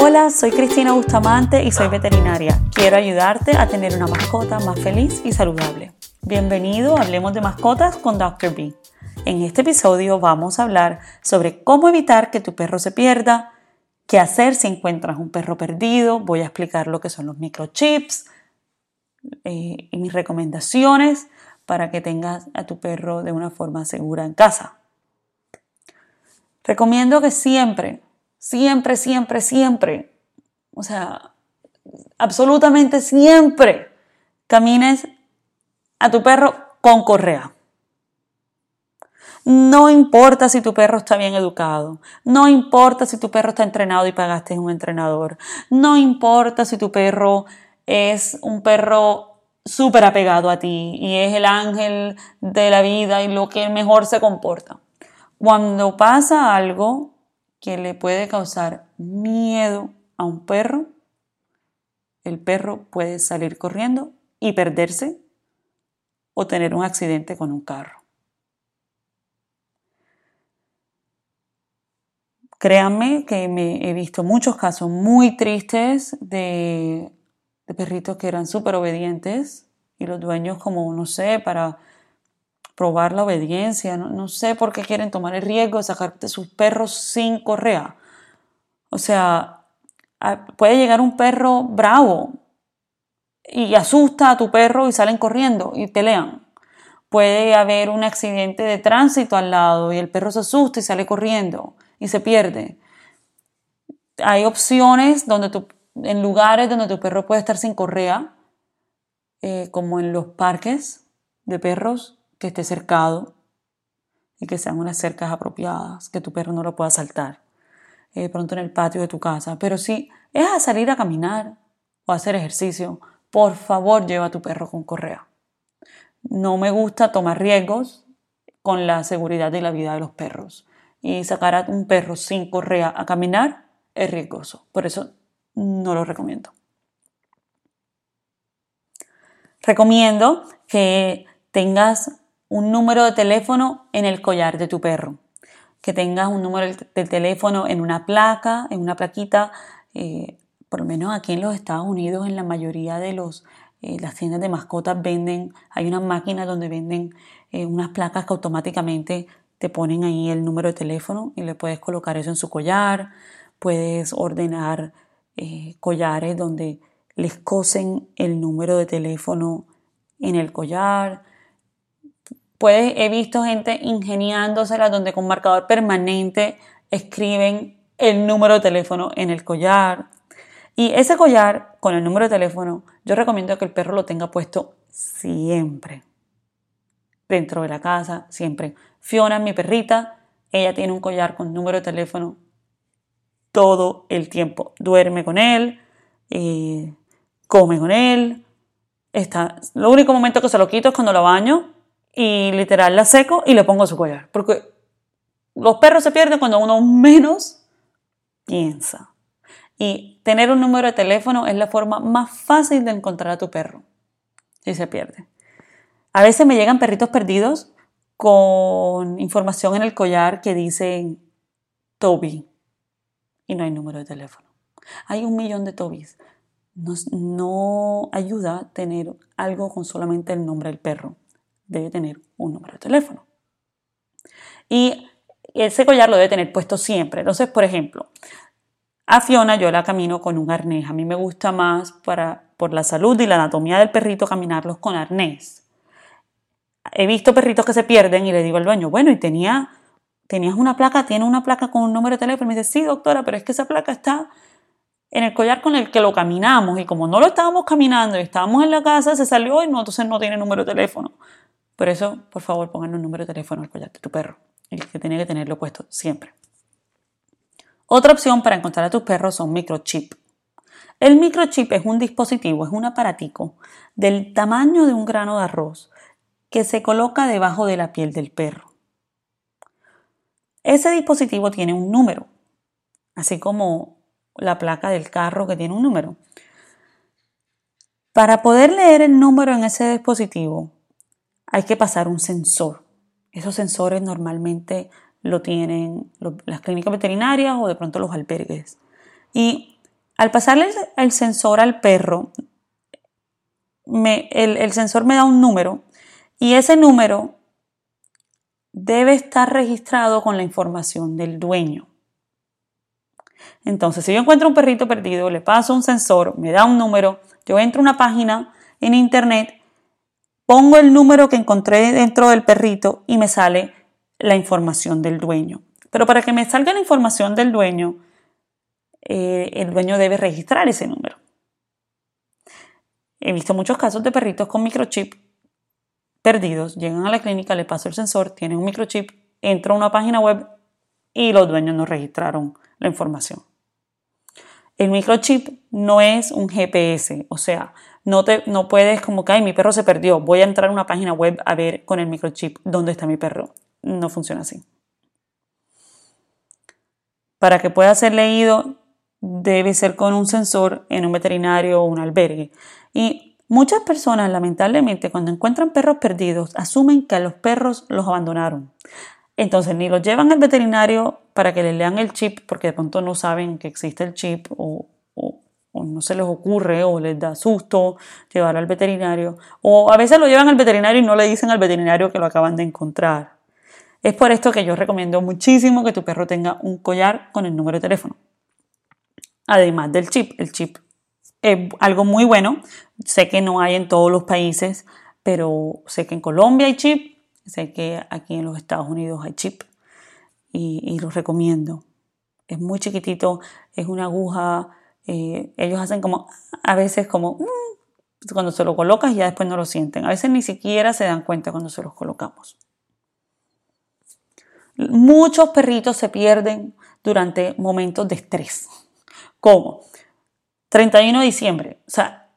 Hola, soy Cristina Bustamante y soy veterinaria. Quiero ayudarte a tener una mascota más feliz y saludable. Bienvenido a Hablemos de Mascotas con Dr. B. En este episodio vamos a hablar sobre cómo evitar que tu perro se pierda, qué hacer si encuentras un perro perdido, voy a explicar lo que son los microchips eh, y mis recomendaciones para que tengas a tu perro de una forma segura en casa. Recomiendo que siempre, siempre, siempre, siempre, o sea, absolutamente siempre camines a tu perro con correa. No importa si tu perro está bien educado, no importa si tu perro está entrenado y pagaste un entrenador, no importa si tu perro es un perro súper apegado a ti y es el ángel de la vida y lo que mejor se comporta. Cuando pasa algo que le puede causar miedo a un perro, el perro puede salir corriendo y perderse o tener un accidente con un carro. Créanme que me he visto muchos casos muy tristes de, de perritos que eran súper obedientes y los dueños como, no sé, para probar la obediencia, no, sé por qué quieren tomar el riesgo de sacarte sus perros sin correa. O sea, puede llegar un perro bravo y asusta a tu perro y salen corriendo y pelean. Puede haber un accidente de tránsito al lado y el perro se asusta y sale corriendo y se pierde. Hay opciones donde en lugares donde tu perro puede estar sin correa, eh, como en los parques de perros, que esté cercado y que sean unas cercas apropiadas, que tu perro no lo pueda saltar eh, pronto en el patio de tu casa. Pero si es a salir a caminar o a hacer ejercicio, por favor lleva a tu perro con correa. No me gusta tomar riesgos con la seguridad y la vida de los perros. Y sacar a un perro sin correa a caminar es riesgoso. Por eso no lo recomiendo. Recomiendo que tengas un número de teléfono en el collar de tu perro, que tengas un número de teléfono en una placa, en una plaquita, eh, por lo menos aquí en los Estados Unidos, en la mayoría de los, eh, las tiendas de mascotas venden, hay una máquina donde venden eh, unas placas que automáticamente te ponen ahí el número de teléfono y le puedes colocar eso en su collar, puedes ordenar collares donde les cosen el número de teléfono en el collar, Puedes, he visto gente ingeniándosela donde con marcador permanente escriben el número de teléfono en el collar. Y ese collar con el número de teléfono, yo recomiendo que el perro lo tenga puesto siempre. Dentro de la casa, siempre. Fiona, mi perrita, ella tiene un collar con número de teléfono todo el tiempo. Duerme con él, eh, come con él. Está, lo único momento que se lo quito es cuando lo baño y literal la seco y le pongo su collar. Porque los perros se pierden cuando uno menos piensa. Y tener un número de teléfono es la forma más fácil de encontrar a tu perro si se pierde. A veces me llegan perritos perdidos con información en el collar que dicen Toby y no hay número de teléfono. Hay un millón de Tobys. No, no ayuda tener algo con solamente el nombre del perro debe tener un número de teléfono. Y ese collar lo debe tener puesto siempre. Entonces, por ejemplo, a Fiona yo la camino con un arnés. A mí me gusta más para, por la salud y la anatomía del perrito caminarlos con arnés. He visto perritos que se pierden y le digo al dueño, bueno, y tenía, tenías una placa, tiene una placa con un número de teléfono. Y me dice, sí, doctora, pero es que esa placa está en el collar con el que lo caminamos y como no lo estábamos caminando y estábamos en la casa, se salió y no, entonces no tiene número de teléfono. Por eso, por favor, pongan un número de teléfono al collar de tu perro, el que tiene que tenerlo puesto siempre. Otra opción para encontrar a tus perros son microchip. El microchip es un dispositivo, es un aparatico del tamaño de un grano de arroz que se coloca debajo de la piel del perro. Ese dispositivo tiene un número, así como la placa del carro que tiene un número. Para poder leer el número en ese dispositivo, hay que pasar un sensor. Esos sensores normalmente lo tienen las clínicas veterinarias o de pronto los albergues. Y Al pasarle el sensor al perro, el, sensor me da un número y ese número debe estar registrado con la información del dueño. Entonces, si yo encuentro un perrito perdido, le paso un sensor, me da un número, yo entro a una página en internet, pongo el número que encontré dentro del perrito y me sale la información del dueño. Pero para que me salga la información del dueño, eh, el dueño debe registrar ese número. He visto muchos casos de perritos con microchip perdidos, llegan a la clínica, le paso el sensor, tienen un microchip, entro a una página web y los dueños no registraron la información. El microchip no es un GPS, o sea, no, te, no puedes como que, mi perro se perdió, voy a entrar a una página web a ver con el microchip dónde está mi perro. No funciona así. Para que pueda ser leído, debe ser con un sensor en un veterinario o un albergue. Y muchas personas, lamentablemente, cuando encuentran perros perdidos, asumen que a los perros los abandonaron. Entonces, ni los llevan al veterinario para que les lean el chip, porque de pronto no saben que existe el chip o, no se les ocurre o les da susto llevarlo al veterinario. O a veces lo llevan al veterinario y no le dicen al veterinario que lo acaban de encontrar. Es por esto que yo recomiendo muchísimo que tu perro tenga un collar con el número de teléfono además del chip. El chip es algo muy bueno. Sé que no hay en todos los países, pero sé que en Colombia hay chip, sé que aquí en los Estados Unidos hay chip y, y los recomiendo. Es muy chiquitito, es una aguja, ellos hacen como, a veces como, mm", cuando se lo colocas y ya después no lo sienten. A veces ni siquiera se dan cuenta cuando se los colocamos. Muchos perritos se pierden durante momentos de estrés. ¿Cómo? 31 de diciembre. O sea,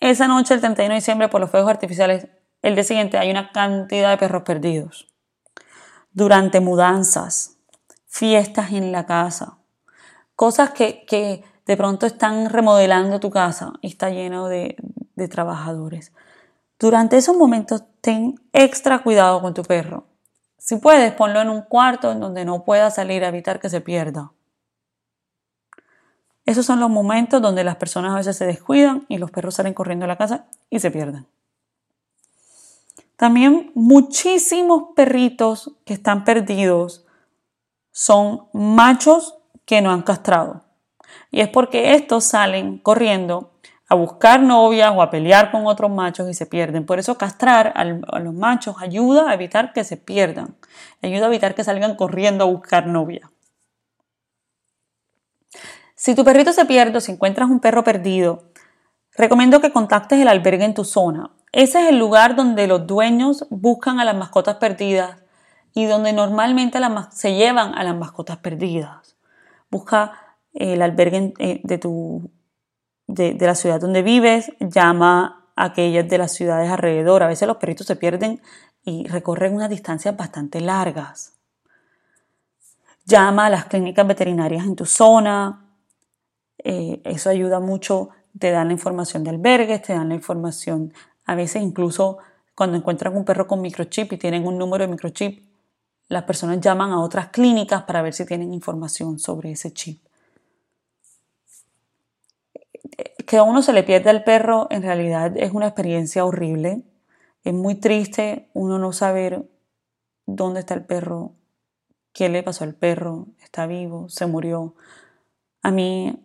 esa noche, el 31 de diciembre, por los fuegos artificiales, el día siguiente hay una cantidad de perros perdidos. Durante mudanzas, fiestas en la casa, cosas que, de pronto están remodelando tu casa y está lleno de, trabajadores. Durante esos momentos, ten extra cuidado con tu perro. Si puedes, ponlo en un cuarto en donde no pueda salir a evitar que se pierda. Esos son los momentos donde las personas a veces se descuidan y los perros salen corriendo a la casa y se pierden. También muchísimos perritos que están perdidos son machos que no han castrado. Y es porque estos salen corriendo a buscar novias o a pelear con otros machos y se pierden. Por eso castrar a los machos ayuda a evitar que se pierdan, ayuda a evitar que salgan corriendo a buscar novia. Si tu perrito se pierde o si encuentras un perro perdido, recomiendo que contactes el albergue en tu zona. Ese es el lugar donde los dueños buscan a las mascotas perdidas y donde normalmente se llevan a las mascotas perdidas. Busca el albergue eh, de, tu, de, la ciudad donde vives, llama a aquellas de las ciudades alrededor. A veces los perritos se pierden y recorren unas distancias bastante largas. Llama a las clínicas veterinarias en tu zona, eh, eso ayuda mucho, te dan la información de albergues, te dan la información, a veces incluso cuando encuentran un perro con microchip y tienen un número de microchip, las personas llaman a otras clínicas para ver si tienen información sobre ese chip. Que a uno se le pierda el perro en realidad es una experiencia horrible. Es muy triste uno no saber dónde está el perro, qué le pasó al perro, está vivo, se murió. A mí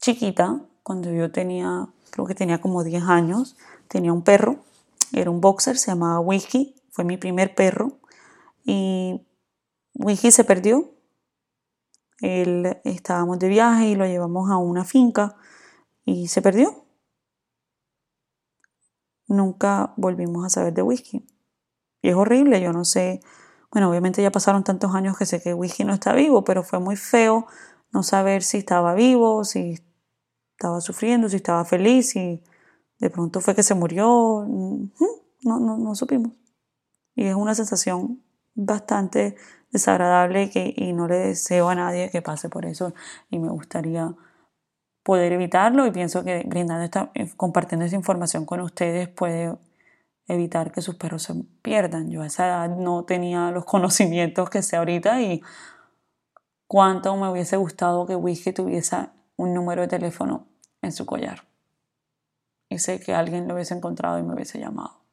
chiquita, cuando yo tenía, creo que tenía como 10 años, tenía un perro, era un boxer, se llamaba Whisky, fue mi primer perro y Whisky se perdió. Él, estábamos de viaje y lo llevamos a una finca y se perdió. Nunca volvimos a saber de Whisky. Y es horrible, yo no sé. Bueno, obviamente ya pasaron tantos años que sé que Whisky no está vivo, pero fue muy feo no saber si estaba vivo, si estaba sufriendo, si estaba feliz, y de pronto fue que se murió, no, no, no supimos. Y es una sensación bastante desagradable que, y no le deseo a nadie que pase por eso y me gustaría poder evitarlo y pienso que brindando esta, eh, compartiendo esa información con ustedes puede evitar que sus perros se pierdan. Yo a esa edad no tenía los conocimientos que sé ahorita y cuánto me hubiese gustado que Whisky tuviese un número de teléfono en su collar. Y sé que alguien lo hubiese encontrado y me hubiese llamado.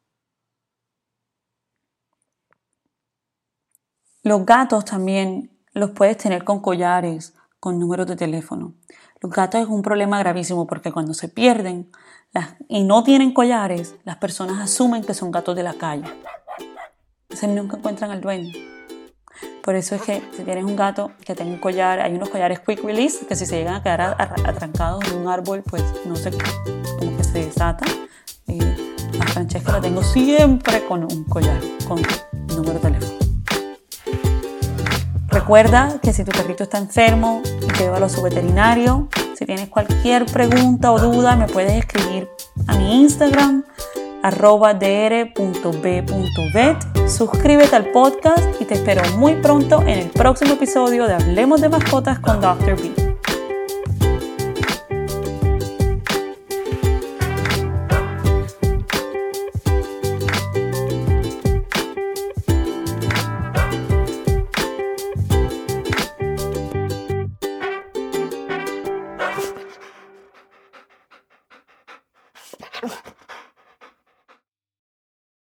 Los gatos también los puedes tener con collares, con números de teléfono. Los gatos es un problema gravísimo porque cuando se pierden y no tienen collares, las personas asumen que son gatos de la calle. Entonces nunca encuentran al dueño. Por eso es que si tienes un gato que tenga un collar, hay unos collares quick release que si se llegan a quedar atrancados en un árbol, pues no sé, como que se desata. a Francesca la tengo siempre con un collar, con número de teléfono. Recuerda que si tu perrito está enfermo, llévalo a su veterinario. Si tienes cualquier pregunta o duda, me puedes escribir a mi Instagram arroba dr.b.vet. Suscríbete al podcast y te espero muy pronto en el próximo episodio de Hablemos de Mascotas con Dr. B.